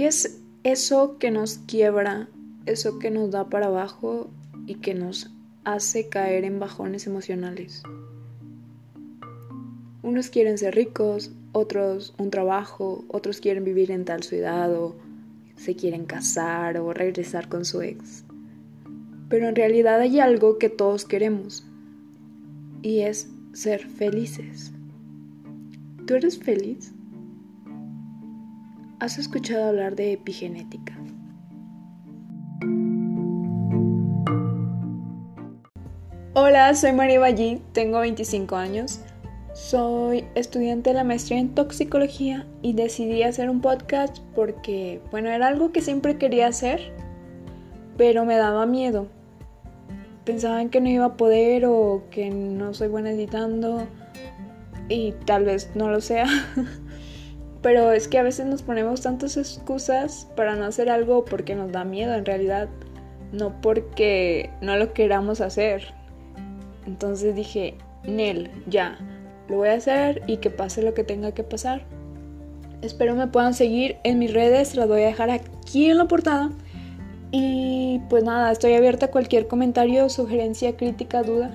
¿Qué es eso que nos quiebra, eso que nos da para abajo y que nos hace caer en bajones emocionales? Unos quieren ser ricos, otros un trabajo, otros quieren vivir en tal ciudad o se quieren casar o regresar con su ex. Pero en realidad hay algo que todos queremos y es ser felices. ¿Tú eres feliz? ¿Has escuchado hablar de epigenética? Hola, soy María Ballí, tengo 25 años. Soy estudiante de la maestría en toxicología y decidí hacer un podcast porque, bueno, era algo que siempre quería hacer, pero me daba miedo. Pensaba en que no iba a poder o que no soy buena editando y tal vez no lo sea. pero es que a veces nos ponemos tantas excusas para no hacer algo porque nos da miedo en realidad, no porque no lo queramos hacer. Entonces dije, Nel, ya lo voy a hacer y que pase lo que tenga que pasar. Espero me puedan seguir en mis redes, las voy a dejar aquí en la portada. Y pues nada, estoy abierta a cualquier comentario, sugerencia, crítica, duda.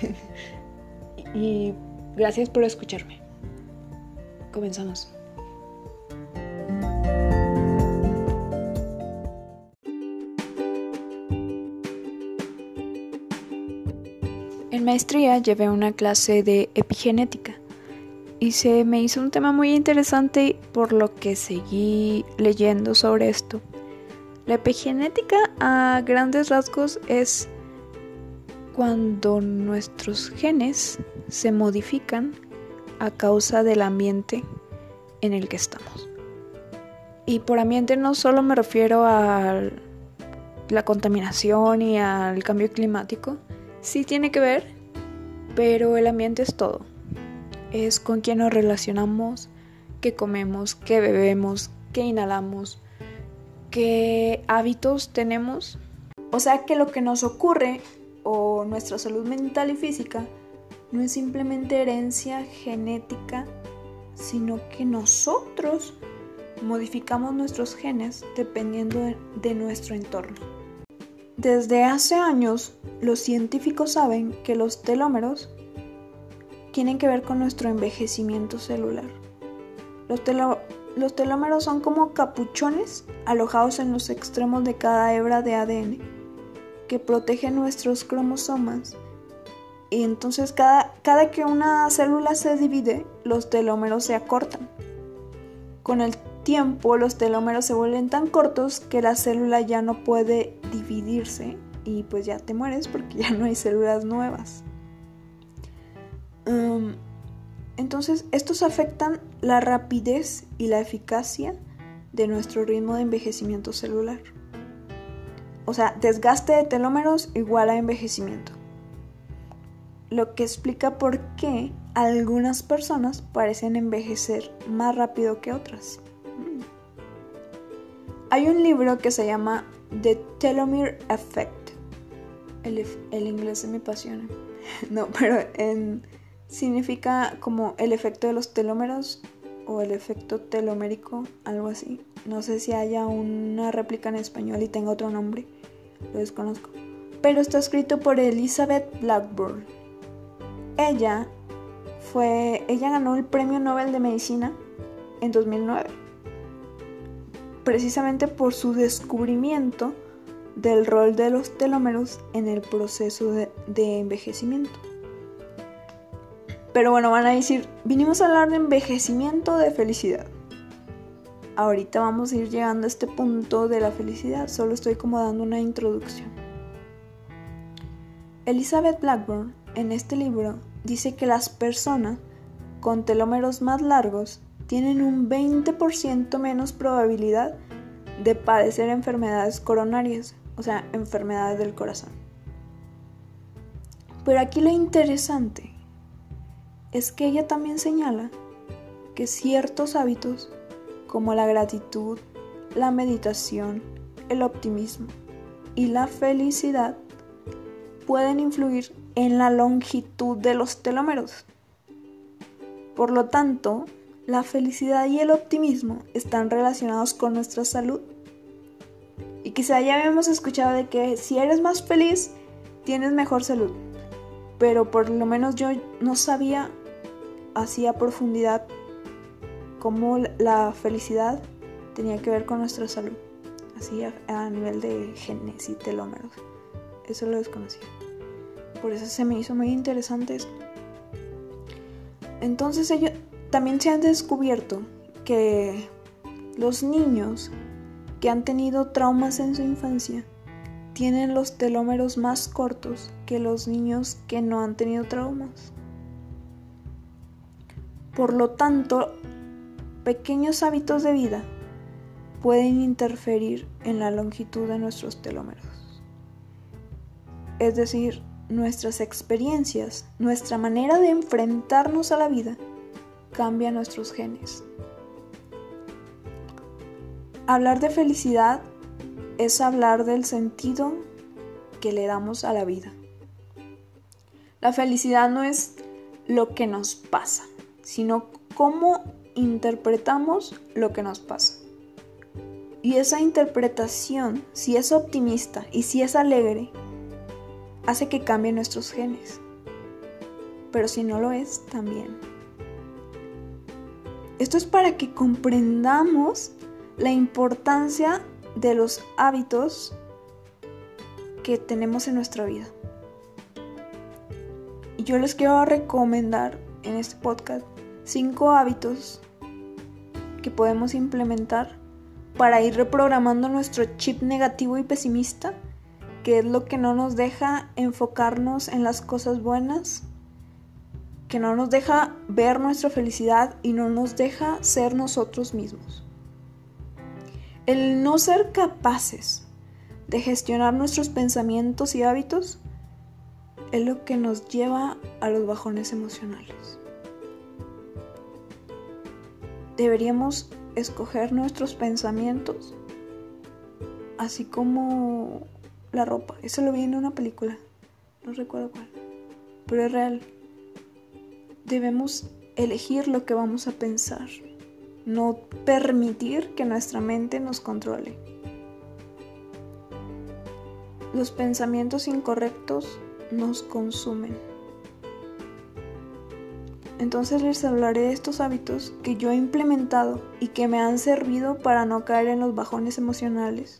y gracias por escucharme. Comenzamos. En maestría llevé una clase de epigenética y se me hizo un tema muy interesante por lo que seguí leyendo sobre esto. La epigenética a grandes rasgos es cuando nuestros genes se modifican a causa del ambiente en el que estamos. Y por ambiente no solo me refiero a la contaminación y al cambio climático, sí tiene que ver, pero el ambiente es todo. Es con quién nos relacionamos, qué comemos, qué bebemos, qué inhalamos, qué hábitos tenemos. O sea que lo que nos ocurre o nuestra salud mental y física no es simplemente herencia genética, sino que nosotros modificamos nuestros genes dependiendo de, nuestro entorno. Desde hace años, los científicos saben que los telómeros tienen que ver con nuestro envejecimiento celular. Los, los telómeros son como capuchones alojados en los extremos de cada hebra de ADN que protegen nuestros cromosomas. Y entonces cada, cada que una célula se divide, los telómeros se acortan. Con el tiempo los telómeros se vuelven tan cortos que la célula ya no puede dividirse y pues ya te mueres porque ya no hay células nuevas. Um, entonces estos afectan la rapidez y la eficacia de nuestro ritmo de envejecimiento celular. O sea, desgaste de telómeros igual a envejecimiento. Lo que explica por qué algunas personas parecen envejecer más rápido que otras. Hay un libro que se llama The Telomere Effect. El, inglés se me apasiona. No, pero en, significa como el efecto de los telómeros o el efecto telomérico, algo así. No sé si haya una réplica en español y tenga otro nombre, lo desconozco. Pero está escrito por Elizabeth Blackburn. Ella fue, ella ganó el Premio Nobel de Medicina en 2009 precisamente por su descubrimiento del rol de los telómeros en el proceso de, envejecimiento. Pero bueno, van a decir, vinimos a hablar de envejecimiento de felicidad. Ahorita vamos a ir llegando a este punto de la felicidad, solo estoy como dando una introducción. Elizabeth Blackburn en este libro dice que las personas con telómeros más largos tienen un 20% menos probabilidad de padecer enfermedades coronarias, o sea, enfermedades del corazón. Pero aquí lo interesante es que ella también señala que ciertos hábitos como la gratitud, la meditación, el optimismo y la felicidad pueden influir en la longitud de los telómeros. Por lo tanto, la felicidad y el optimismo están relacionados con nuestra salud. Y quizá ya habíamos escuchado de que si eres más feliz, tienes mejor salud. Pero por lo menos yo no sabía así a profundidad cómo la felicidad tenía que ver con nuestra salud. Así a, nivel de genes y telómeros. Eso lo desconocía. Por eso se me hizo muy interesante esto. Entonces ellos también se han descubierto que los niños que han tenido traumas en su infancia tienen los telómeros más cortos que los niños que no han tenido traumas. Por lo tanto, pequeños hábitos de vida pueden interferir en la longitud de nuestros telómeros. Es decir, nuestras experiencias, nuestra manera de enfrentarnos a la vida, cambia nuestros genes. Hablar de felicidad es hablar del sentido que le damos a la vida. La felicidad no es lo que nos pasa, sino cómo interpretamos lo que nos pasa. Y esa interpretación, si es optimista y si es alegre, hace que cambien nuestros genes. Pero si no lo es, también. Esto es para que comprendamos la importancia de los hábitos que tenemos en nuestra vida. Y yo les quiero recomendar en este podcast cinco hábitos que podemos implementar para ir reprogramando nuestro chip negativo y pesimista, que es lo que no nos deja enfocarnos en las cosas buenas, que no nos deja ver nuestra felicidad y no nos deja ser nosotros mismos. El no ser capaces de gestionar nuestros pensamientos y hábitos es lo que nos lleva a los bajones emocionales. Deberíamos escoger nuestros pensamientos, así como la ropa. Eso lo vi en una película, no recuerdo cuál, pero es real. Debemos elegir lo que vamos a pensar, no permitir que nuestra mente nos controle. Los pensamientos incorrectos nos consumen. Entonces les hablaré de estos hábitos que yo he implementado y que me han servido para no caer en los bajones emocionales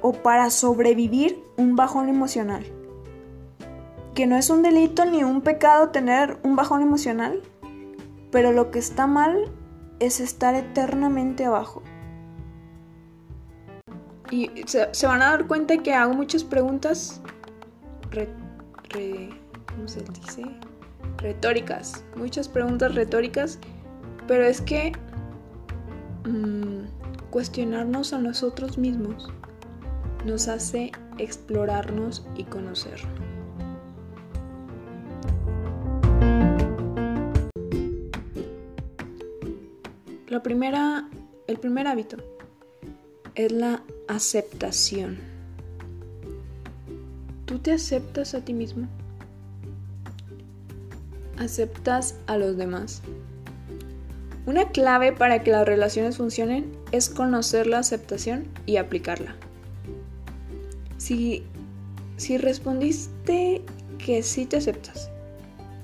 o para sobrevivir un bajón emocional. Que no es un delito ni un pecado tener un bajón emocional, pero lo que está mal es estar eternamente abajo. Y se, van a dar cuenta que hago muchas preguntas ¿cómo se dice? Retóricas, muchas preguntas retóricas, pero es que mm, cuestionarnos a nosotros mismos nos hace explorarnos y conocernos. La primera, el primer hábito es la aceptación. ¿Tú te aceptas a ti mismo? Aceptas a los demás. Una clave para que las relaciones funcionen es conocer la aceptación y aplicarla. Si, si respondiste que sí te aceptas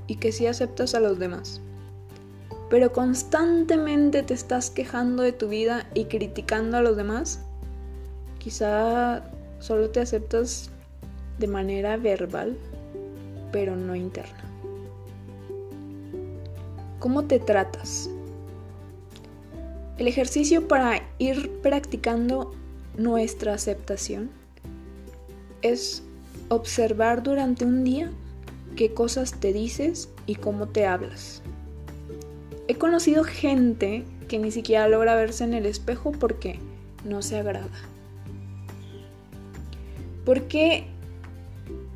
y que sí aceptas a los demás, pero constantemente te estás quejando de tu vida y criticando a los demás, quizá solo te aceptas de manera verbal, pero no interna. ¿Cómo te tratas? El ejercicio para ir practicando nuestra aceptación es observar durante un día qué cosas te dices y cómo te hablas. He conocido gente que ni siquiera logra verse en el espejo porque no se agrada. ¿Por qué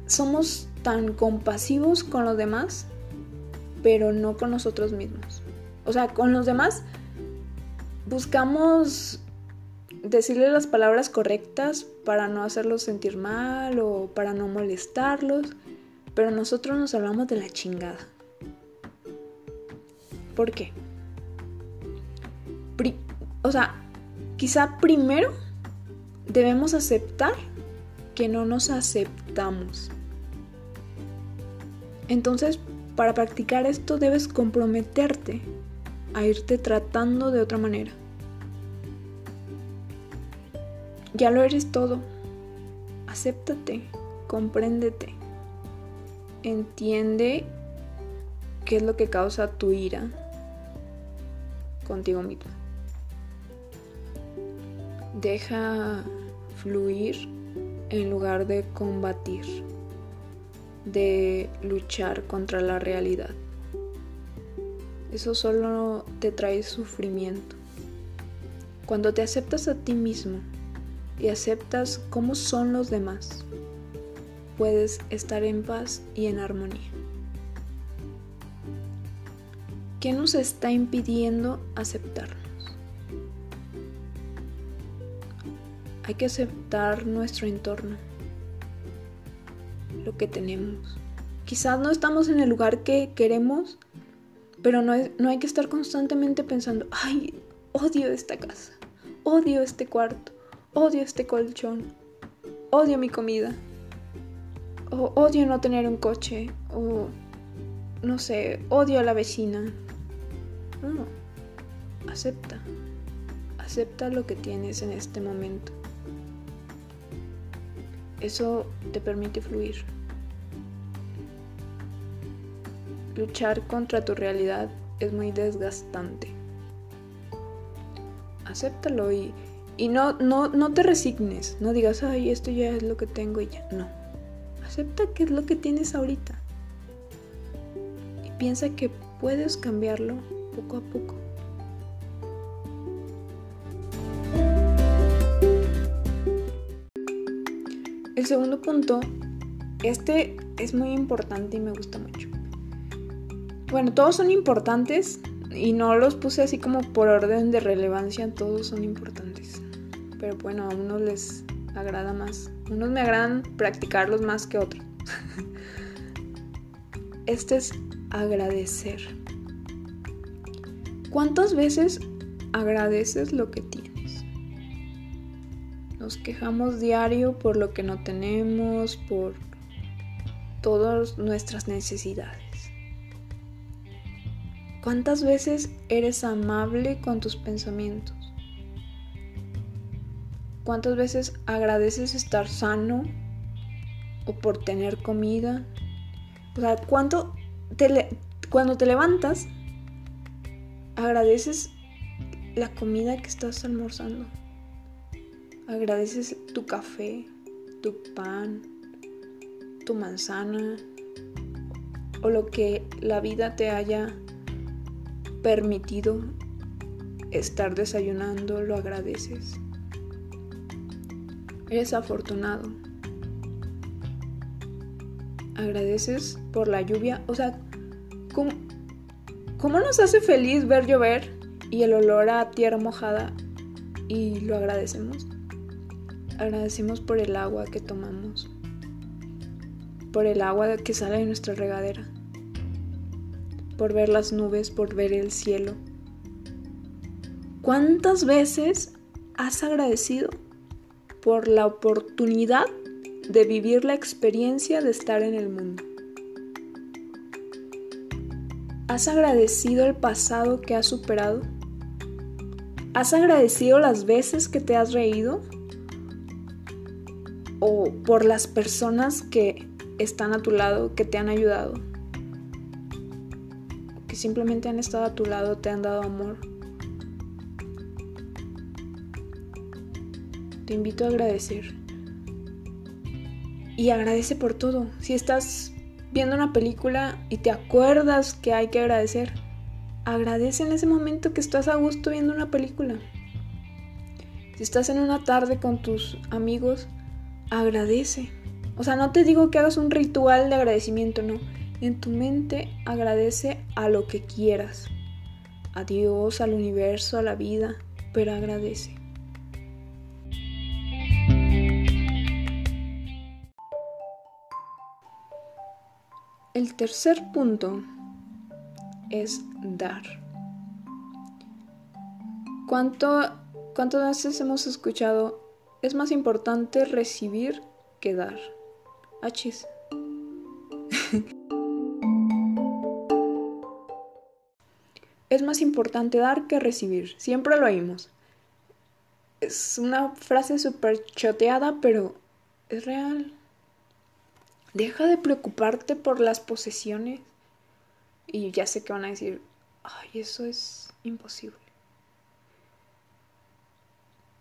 somos tan compasivos con los demás pero no con nosotros mismos. O sea, con los demás buscamos decirles las palabras correctas para no hacerlos sentir mal o para no molestarlos, pero nosotros nos hablamos de la chingada. ¿Por qué? o sea, quizá primero debemos aceptar que no nos aceptamos. Entonces, para practicar esto debes comprometerte a irte tratando de otra manera. Ya lo eres todo. Acéptate, compréndete. Entiende qué es lo que causa tu ira contigo mismo. Deja fluir en lugar de combatir, de luchar contra la realidad. Eso solo te trae sufrimiento. Cuando te aceptas a ti mismo y aceptas cómo son los demás, puedes estar en paz y en armonía. ¿Qué nos está impidiendo aceptarnos? Hay que aceptar nuestro entorno, que tenemos. Quizás no estamos en el lugar que queremos, pero no, no hay que estar constantemente pensando, ay, odio esta casa, odio este cuarto, odio este colchón, odio mi comida, o odio no tener un coche, o no sé, odio a la vecina, no, acepta. Acepta lo que tienes en este momento. Eso te permite fluir. Luchar contra tu realidad es muy desgastante. Acéptalo y, y no, no, no te resignes. No digas, ay, esto ya es lo que tengo y ya. No. Acepta que es lo que tienes ahorita. Y piensa que puedes cambiarlo poco a poco. El segundo punto, este es muy importante y me gusta mucho. Bueno, todos son importantes y no los puse así como por orden de relevancia, todos son importantes. Pero bueno, a unos les agrada más. Unos me agradan practicarlos más que otros. este es agradecer. ¿Cuántas veces agradeces lo que tienes? Nos quejamos diario por lo que no tenemos, por todas nuestras necesidades. ¿Cuántas veces eres amable con tus pensamientos? ¿Cuántas veces agradeces estar sano o por tener comida? O sea, ¿cuánto cuando te levantas agradeces la comida que estás almorzando. Agradeces tu café, tu pan, tu manzana o lo que la vida te haya permitido estar desayunando, lo agradeces. Eres afortunado. Agradeces por la lluvia. O sea, ¿cómo, ¿Cómo nos hace feliz ver llover y el olor a tierra mojada y lo agradecemos? Agradecemos por el agua que tomamos, por el agua que sale de nuestra regadera, por ver las nubes, por ver el cielo. ¿Cuántas veces has agradecido por la oportunidad de vivir la experiencia de estar en el mundo? ¿Has agradecido el pasado que has superado? ¿Has agradecido las veces que te has reído? ¿O por las personas que están a tu lado, que te han ayudado? Simplemente han estado a tu lado, te han dado amor. Te invito a agradecer. Y agradece por todo. Si estás viendo una película y te acuerdas que hay que agradecer, agradece en ese momento que estás a gusto viendo una película. Si estás en una tarde con tus amigos, agradece. O sea, no te digo que hagas un ritual de agradecimiento, no. En tu mente agradece a lo que quieras. A Dios, al universo, a la vida, pero agradece. El tercer punto es dar. ¿Cuánto, ¿Cuántas veces hemos escuchado es más importante recibir que dar? Es más importante dar que recibir. Siempre lo oímos. Es una frase súper choteada, pero es real. Deja de preocuparte por las posesiones. Y ya sé que van a decir, ay, eso es imposible.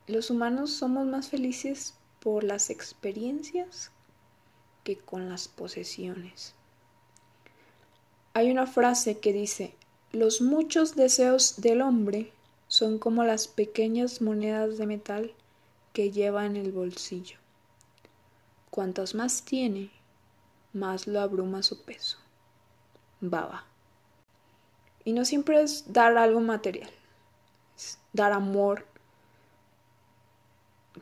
Los humanos somos más felices por las experiencias que con las posesiones. Hay una frase que dice, los muchos deseos del hombre son como las pequeñas monedas de metal que lleva en el bolsillo. Cuantos más tiene, más lo abruma su peso. Baba. Y no siempre es dar algo material, es dar amor.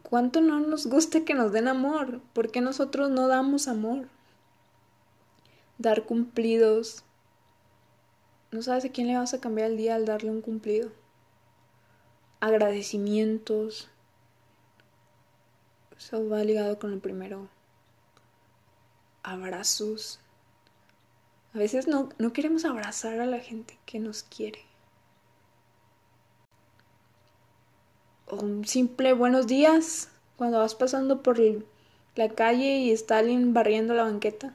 ¿Cuánto no nos gusta que nos den amor? ¿Por qué nosotros no damos amor? Dar cumplidos. No sabes a quién le vas a cambiar el día al darle un cumplido. Agradecimientos. Eso va ligado con el primero. Abrazos. A veces no, no queremos abrazar a la gente que nos quiere. O un simple buenos días cuando vas pasando por la calle y está alguien barriendo la banqueta.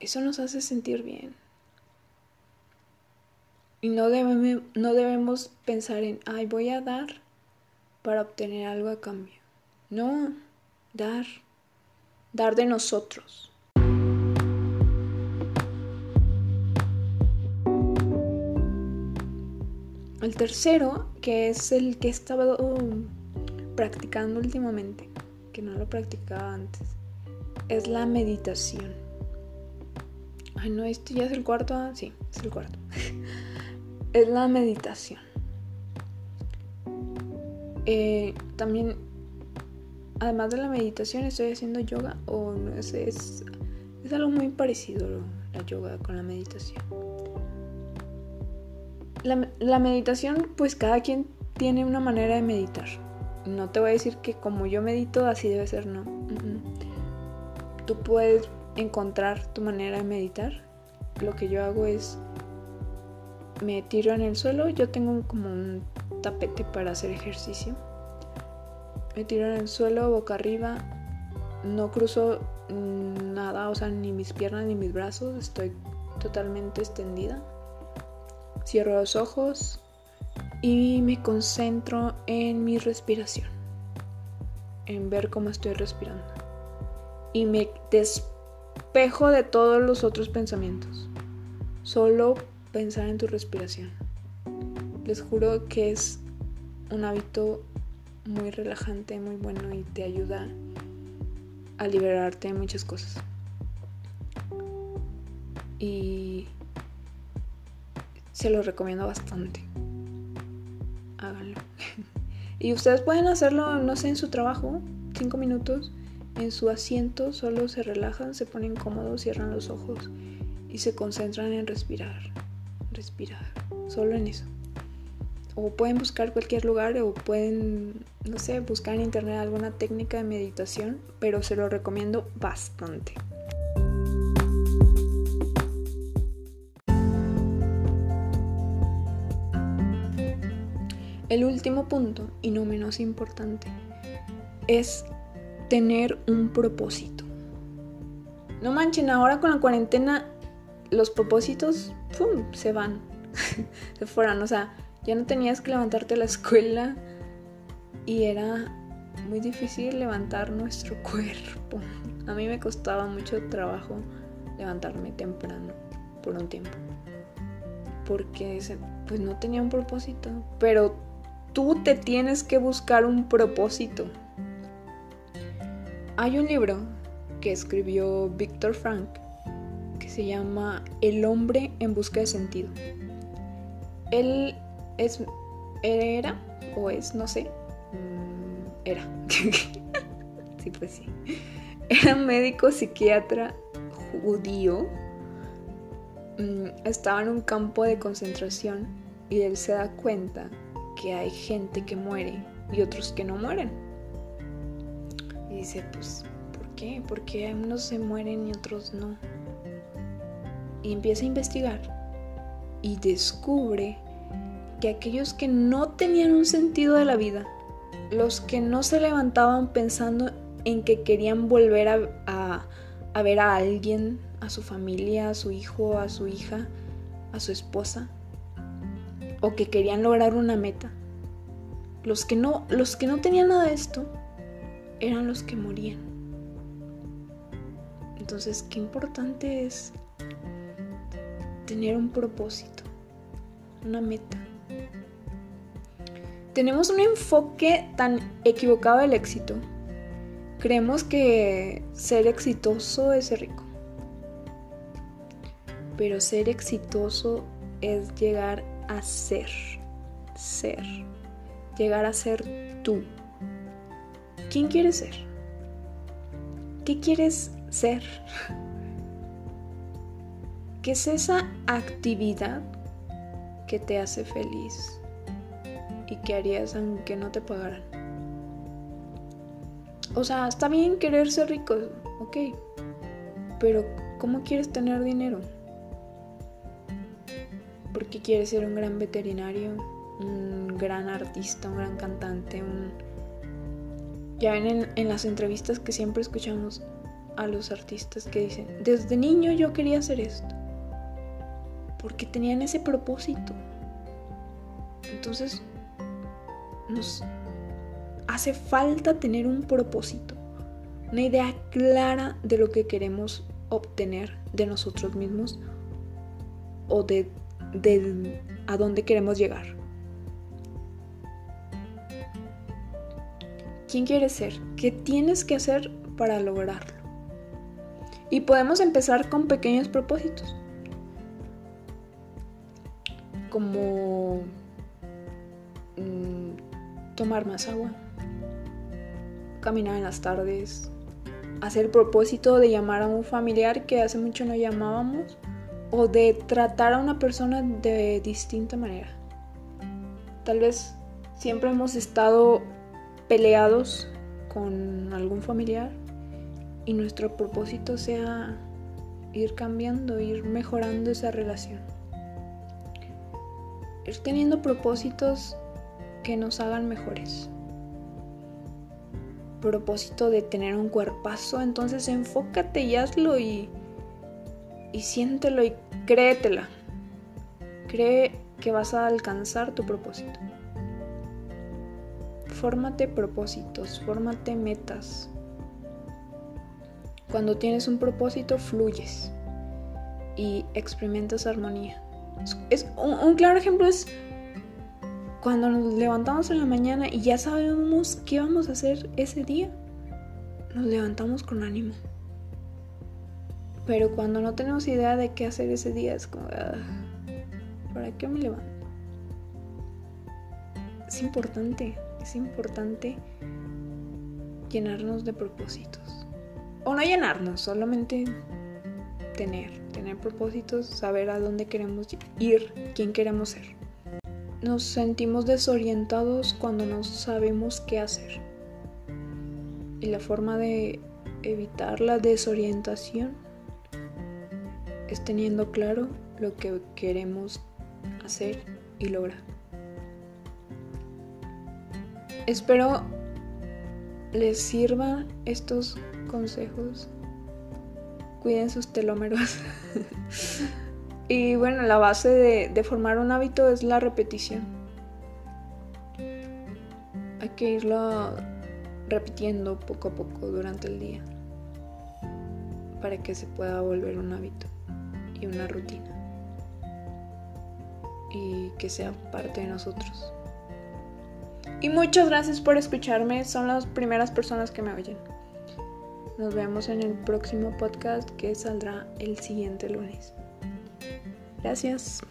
Eso nos hace sentir bien. Y no debemos, no debemos pensar en, ay, voy a dar para obtener algo a cambio. No, dar, dar de nosotros. El tercero, que es el que he estado practicando últimamente, que no lo practicaba antes, es la meditación. Ay, no, este ya es el cuarto. Ah, sí, es el cuarto. es la meditación. Eh, también, además de la meditación, estoy haciendo yoga o no sé, es, es algo muy parecido la yoga con la meditación. La, meditación, pues cada quien tiene una manera de meditar. No te voy a decir que como yo medito, así debe ser, no. Tú puedes encontrar tu manera de meditar. Lo que yo hago es me tiro en el suelo. Yo tengo como un tapete para hacer ejercicio. Me tiro en el suelo, boca arriba. No cruzo nada, o sea, ni mis piernas ni mis brazos. Estoy totalmente extendida. Cierro los ojos y me concentro en mi respiración, en ver cómo estoy respirando. Y me despejo de todos los otros pensamientos. Solo pensar en tu respiración. Les juro que es un hábito muy relajante, muy bueno y te ayuda a liberarte de muchas cosas. Y se lo recomiendo bastante. Háganlo. y ustedes pueden hacerlo, no sé, en su trabajo, cinco minutos, en su asiento, solo se relajan, se ponen cómodos, cierran los ojos y se concentran en respirar. Respirar. Solo en eso. O pueden buscar cualquier lugar o pueden, no sé, buscar en internet alguna técnica de meditación, pero se lo recomiendo bastante. El último punto, y no menos importante, es tener un propósito. No manchen, ahora con la cuarentena los propósitos se van, se fueron. O sea, ya no tenías que levantarte a la escuela y era muy difícil levantar nuestro cuerpo. A mí me costaba mucho trabajo levantarme temprano por un tiempo. Porque pues no tenía un propósito. Pero tú te tienes que buscar un propósito. Hay un libro que escribió Víctor Frank que se llama El hombre en busca de sentido. Él es era o es, no sé, mm, era. sí, pues sí. Era médico psiquiatra judío. Mm, estaba en un campo de concentración y él se da cuenta que hay gente que muere y otros que no mueren. Dice, pues, ¿por qué? ¿Por qué unos se mueren y otros no? Y empieza a investigar y descubre que aquellos que no tenían un sentido de la vida, los que no se levantaban pensando en que querían volver a, a, ver a alguien, a su familia, a su hijo, a su hija, a su esposa, o que querían lograr una meta. Los que no, los que no tenían nada de esto eran los que morían. Entonces, qué importante es tener un propósito, una meta. Tenemos un enfoque tan equivocado del éxito. Creemos que ser exitoso es ser rico. Pero ser exitoso es llegar a ser. Ser. Llegar a ser tú. ¿Quién quieres ser? ¿Qué quieres ser? ¿Qué es esa actividad que te hace feliz y que harías aunque no te pagaran? O sea, está bien querer ser rico, ok, pero ¿cómo quieres tener dinero? porque quieres ser un gran veterinario, un gran artista, un gran cantante, un... Ya ven en, las entrevistas que siempre escuchamos a los artistas que dicen, desde niño yo quería hacer esto, porque tenían ese propósito. Entonces, nos hace falta tener un propósito, una idea clara de lo que queremos obtener de nosotros mismos o de de a dónde queremos llegar. ¿Quién quieres ser? ¿Qué tienes que hacer para lograrlo? Y podemos empezar con pequeños propósitos. Como mm, tomar más agua, caminar en las tardes, hacer propósito de llamar a un familiar que hace mucho no llamábamos o de tratar a una persona de distinta manera. Tal vez siempre hemos estado peleados con algún familiar y nuestro propósito sea ir cambiando, ir mejorando esa relación. Ir teniendo propósitos que nos hagan mejores. Propósito de tener un cuerpazo, entonces enfócate y hazlo y y siéntelo y créetela. Cree que vas a alcanzar tu propósito. Fórmate propósitos, fórmate metas. Cuando tienes un propósito, fluyes y experimentas armonía. Es, un, claro ejemplo es cuando nos levantamos en la mañana y ya sabemos qué vamos a hacer ese día. Nos levantamos con ánimo. Pero cuando no tenemos idea de qué hacer ese día, es como, ah, ¿para qué me levanto? Es importante, es importante llenarnos de propósitos. O no llenarnos, solamente tener, tener propósitos, saber a dónde queremos ir, quién queremos ser. Nos sentimos desorientados cuando no sabemos qué hacer. Y la forma de evitar la desorientación es teniendo claro lo que queremos hacer y lograr. Espero les sirvan estos consejos. Cuiden sus telómeros. y bueno, la base de, de formar un hábito es la repetición. Hay que irlo repitiendo poco a poco durante el día para que se pueda volver un hábito y una rutina y que sea parte de nosotros. Y muchas gracias por escucharme, son las primeras personas que me oyen. Nos vemos en el próximo podcast que saldrá el siguiente lunes. Gracias.